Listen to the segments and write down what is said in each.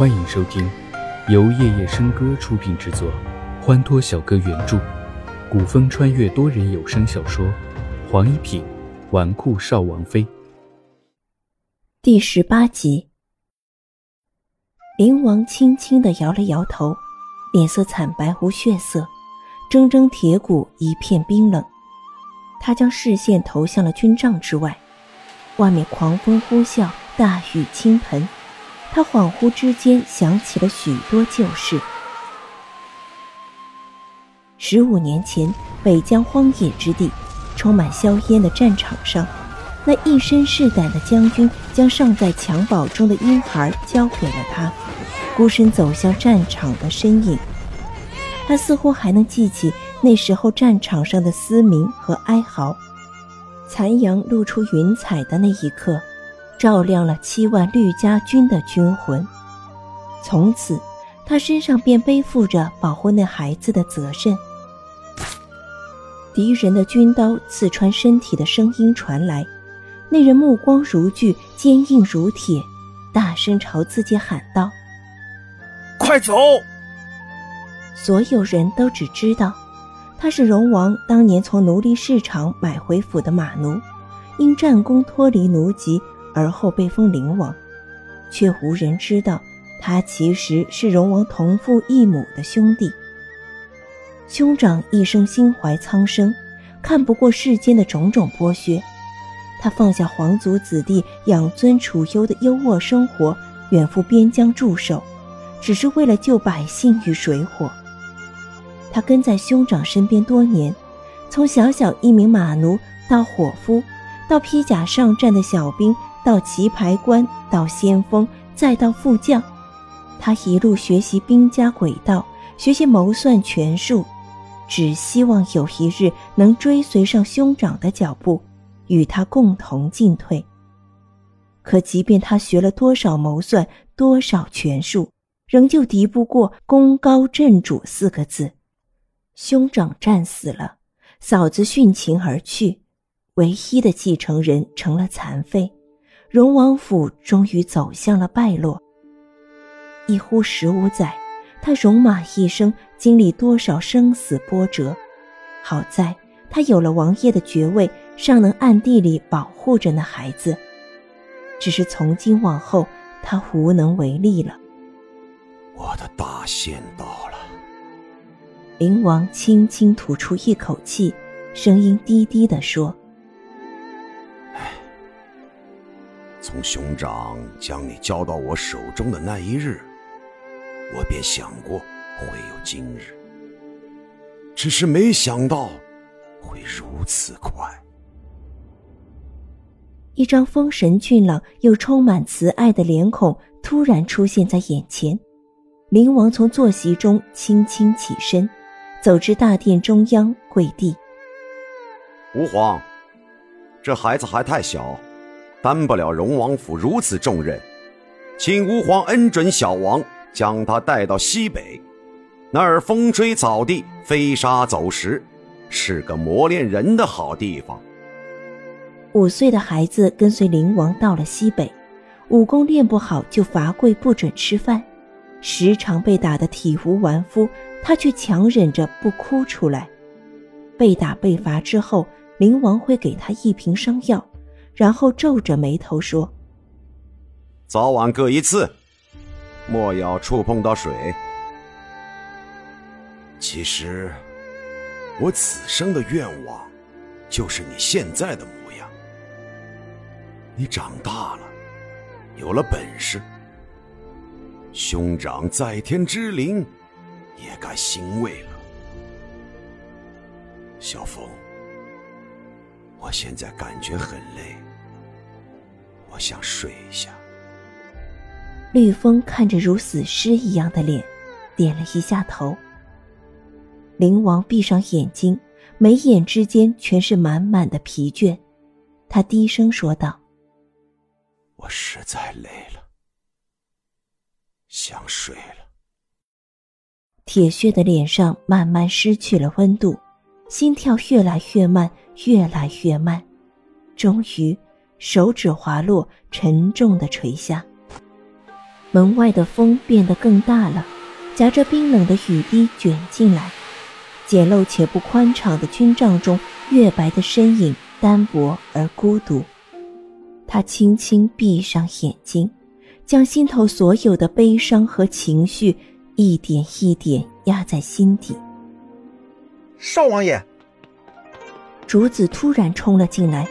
欢迎收听由夜夜笙歌出品制作，欢脱小哥原著，古风穿越多人有声小说《黄一品纨绔少王妃》第十八集。灵王轻轻的摇了摇头，脸色惨白无血色，铮铮铁骨一片冰冷。他将视线投向了军帐之外，外面狂风呼啸，大雨倾盆。他恍惚之间想起了许多旧事。十五年前，北疆荒野之地，充满硝烟的战场上，那一身是胆的将军将尚在襁褓中的婴孩交给了他，孤身走向战场的身影。他似乎还能记起那时候战场上的嘶鸣和哀嚎，残阳露出云彩的那一刻。照亮了七万绿家军的军魂，从此他身上便背负着保护那孩子的责任。敌人的军刀刺穿身体的声音传来，那人目光如炬，坚硬如铁，大声朝自己喊道：“快走！”所有人都只知道，他是荣王当年从奴隶市场买回府的马奴，因战功脱离奴籍。而后被封灵王，却无人知道，他其实是荣王同父异母的兄弟。兄长一生心怀苍生，看不过世间的种种剥削，他放下皇族子弟养尊处优的优渥生活，远赴边疆驻守，只是为了救百姓于水火。他跟在兄长身边多年，从小小一名马奴到伙夫，到披甲上战的小兵。到棋牌官，到先锋，再到副将，他一路学习兵家诡道，学习谋算权术，只希望有一日能追随上兄长的脚步，与他共同进退。可即便他学了多少谋算，多少权术，仍旧敌不过“功高震主”四个字。兄长战死了，嫂子殉情而去，唯一的继承人成了残废。荣王府终于走向了败落。一呼十五载，他戎马一生，经历多少生死波折。好在他有了王爷的爵位，尚能暗地里保护着那孩子。只是从今往后，他无能为力了。我的大限到了。灵王轻轻吐出一口气，声音低低的说。从熊掌将你交到我手中的那一日，我便想过会有今日，只是没想到会如此快。一张丰神俊朗又充满慈爱的脸孔突然出现在眼前，灵王从坐席中轻轻起身，走至大殿中央跪地。吾皇，这孩子还太小。担不了荣王府如此重任，请吾皇恩准小王将他带到西北，那儿风吹草低，飞沙走石，是个磨练人的好地方。五岁的孩子跟随灵王到了西北，武功练不好就罚跪不准吃饭，时常被打得体无完肤，他却强忍着不哭出来。被打被罚之后，灵王会给他一瓶伤药。然后皱着眉头说：“早晚各一次，莫要触碰到水。其实，我此生的愿望，就是你现在的模样。你长大了，有了本事，兄长在天之灵也该欣慰了。小凤，我现在感觉很累。”我想睡一下。绿风看着如死尸一样的脸，点了一下头。灵王闭上眼睛，眉眼之间全是满满的疲倦。他低声说道：“我实在累了，想睡了。”铁血的脸上慢慢失去了温度，心跳越来越慢，越来越慢，终于。手指滑落，沉重的垂下。门外的风变得更大了，夹着冰冷的雨滴卷进来。简陋且不宽敞的军帐中，月白的身影单薄而孤独。他轻轻闭上眼睛，将心头所有的悲伤和情绪一点一点压在心底。少王爷，竹子突然冲了进来，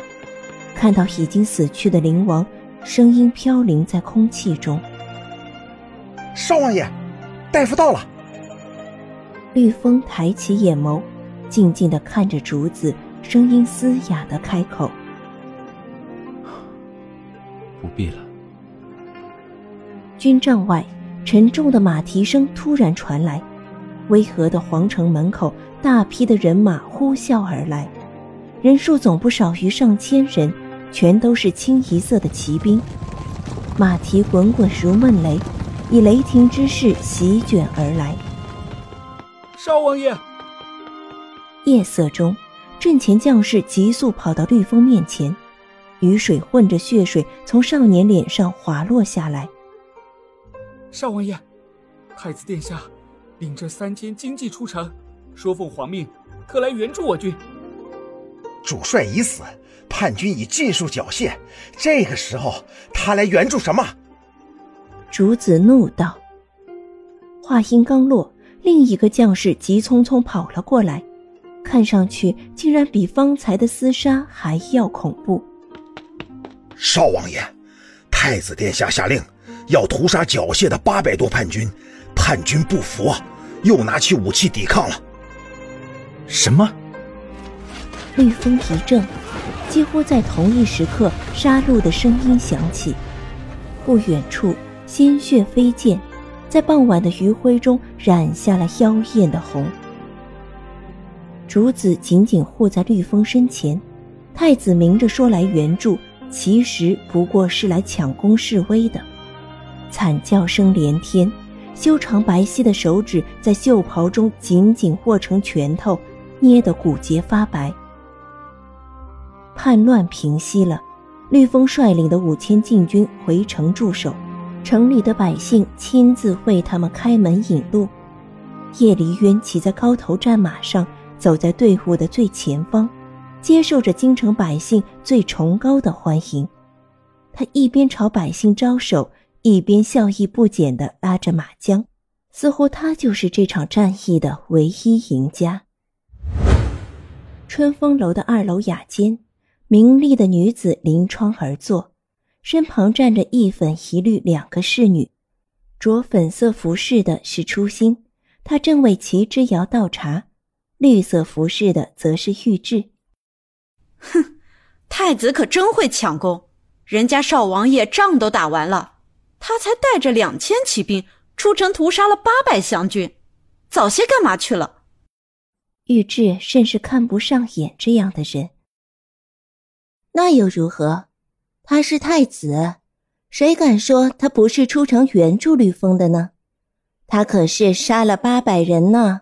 看到已经死去的灵王，声音飘零在空气中。少王爷，大夫到了。绿风抬起眼眸，静静的看着竹子，声音嘶哑的开口：“不必了。”军帐外，沉重的马蹄声突然传来，巍峨的皇城门口，大批的人马呼啸而来，人数总不少于上千人，全都是清一色的骑兵，马蹄滚滚如闷雷。以雷霆之势席卷而来。少王爷！夜色中，阵前将士急速跑到绿风面前，雨水混着血水从少年脸上滑落下来。少王爷，太子殿下领着三千精骑出城，说奉皇命，特来援助我军。主帅已死，叛军已尽数缴械，这个时候他来援助什么？竹子怒道：“话音刚落，另一个将士急匆匆跑了过来，看上去竟然比方才的厮杀还要恐怖。”少王爷，太子殿下下令，要屠杀缴械的八百多叛军，叛军不服，又拿起武器抵抗了。什么？绿风一怔，几乎在同一时刻，杀戮的声音响起，不远处。鲜血飞溅，在傍晚的余晖中染下了妖艳的红。竹子紧紧护在绿风身前，太子明着说来援助，其实不过是来抢攻示威的。惨叫声连天，修长白皙的手指在袖袍中紧紧握成拳头，捏得骨节发白。叛乱平息了，绿风率领的五千禁军回城驻守。城里的百姓亲自为他们开门引路。叶离渊骑在高头战马上，走在队伍的最前方，接受着京城百姓最崇高的欢迎。他一边朝百姓招手，一边笑意不减地拉着马缰，似乎他就是这场战役的唯一赢家。春风楼的二楼雅间，明丽的女子临窗而坐。身旁站着一粉一绿两个侍女，着粉色服饰的是初心，她正为齐之遥倒茶；绿色服饰的则是玉质。哼，太子可真会抢功，人家少王爷仗都打完了，他才带着两千骑兵出城屠杀了八百湘军，早些干嘛去了？玉质甚是看不上眼这样的人。那又如何？他是太子，谁敢说他不是出城援助吕封的呢？他可是杀了八百人呢。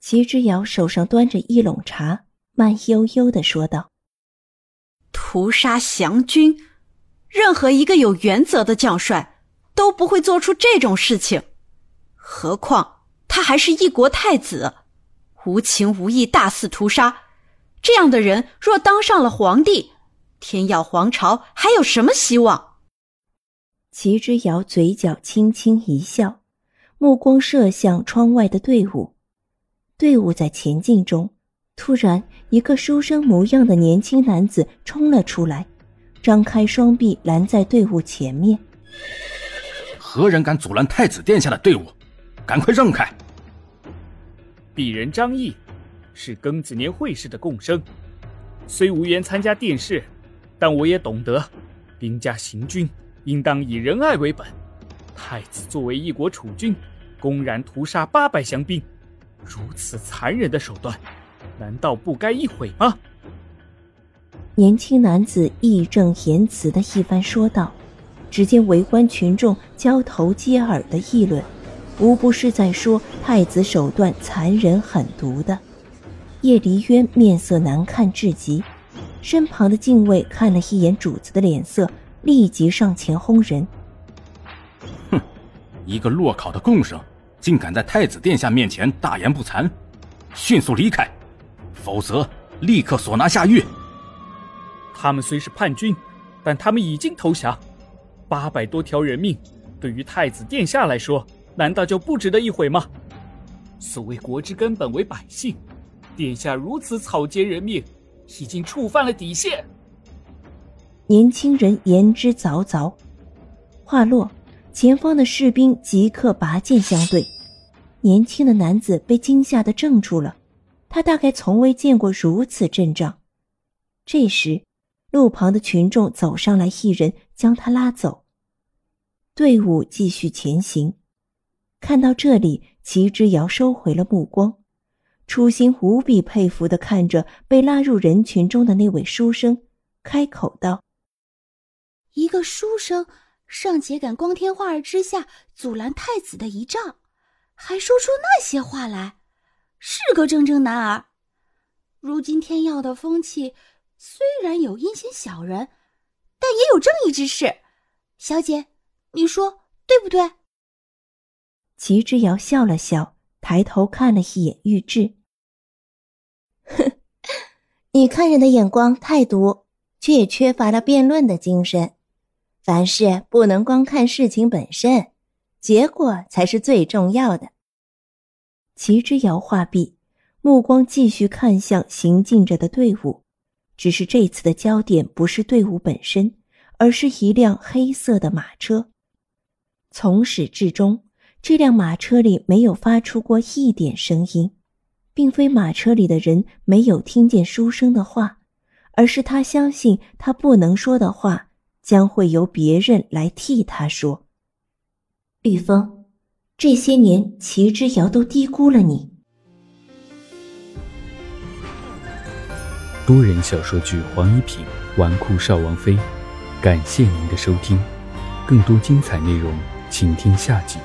齐之遥手上端着一笼茶，慢悠悠的说道：“屠杀降军，任何一个有原则的将帅都不会做出这种事情，何况他还是一国太子，无情无义大肆屠杀，这样的人若当上了皇帝。”天耀皇朝还有什么希望？齐之遥嘴角轻轻一笑，目光射向窗外的队伍。队伍在前进中，突然，一个书生模样的年轻男子冲了出来，张开双臂拦在队伍前面。何人敢阻拦太子殿下的队伍？赶快让开！鄙人张毅，是庚子年会试的贡生，虽无缘参加殿试。但我也懂得，兵家行军应当以仁爱为本。太子作为一国储君，公然屠杀八百降兵，如此残忍的手段，难道不该一毁吗？年轻男子义正言辞的一番说道。只见围观群众交头接耳的议论，无不是在说太子手段残忍狠毒的。叶离渊面色难看至极。身旁的禁卫看了一眼主子的脸色，立即上前轰人。哼一个落考的贡生，竟敢在太子殿下面前大言不惭，迅速离开，否则立刻索拿下狱。他们虽是叛军，但他们已经投降。八百多条人命，对于太子殿下来说，难道就不值得一毁吗？所谓国之根本为百姓，殿下如此草菅人命，已经触犯了底线。年轻人言之凿凿。话落，前方的士兵即刻拔剑相对。年轻的男子被惊吓的怔住了，他大概从未见过如此阵仗。这时，路旁的群众走上来，一人将他拉走。队伍继续前行。看到这里，齐之遥收回了目光，初心无比佩服的看着被拉入人群中的那位书生，开口道：“一个书生尚且敢光天化日之下阻拦太子的仪仗，还说出那些话来，是个铮铮男儿。如今天耀的风气。”虽然有阴险小人，但也有正义之士。小姐，你说对不对？齐之遥笑了笑，抬头看了一眼玉质。哼，你看人的眼光太毒，却也缺乏了辩论的精神。凡事不能光看事情本身，结果才是最重要的。齐之遥话毕，目光继续看向行进着的队伍。只是这次的焦点不是队伍本身，而是一辆黑色的马车。从始至终，这辆马车里没有发出过一点声音，并非马车里的人没有听见书生的话，而是他相信他不能说的话将会由别人来替他说。绿风，这些年齐之遥都低估了你。多人小说剧《黄一品纨绔少王妃》，感谢您的收听，更多精彩内容，请听下集。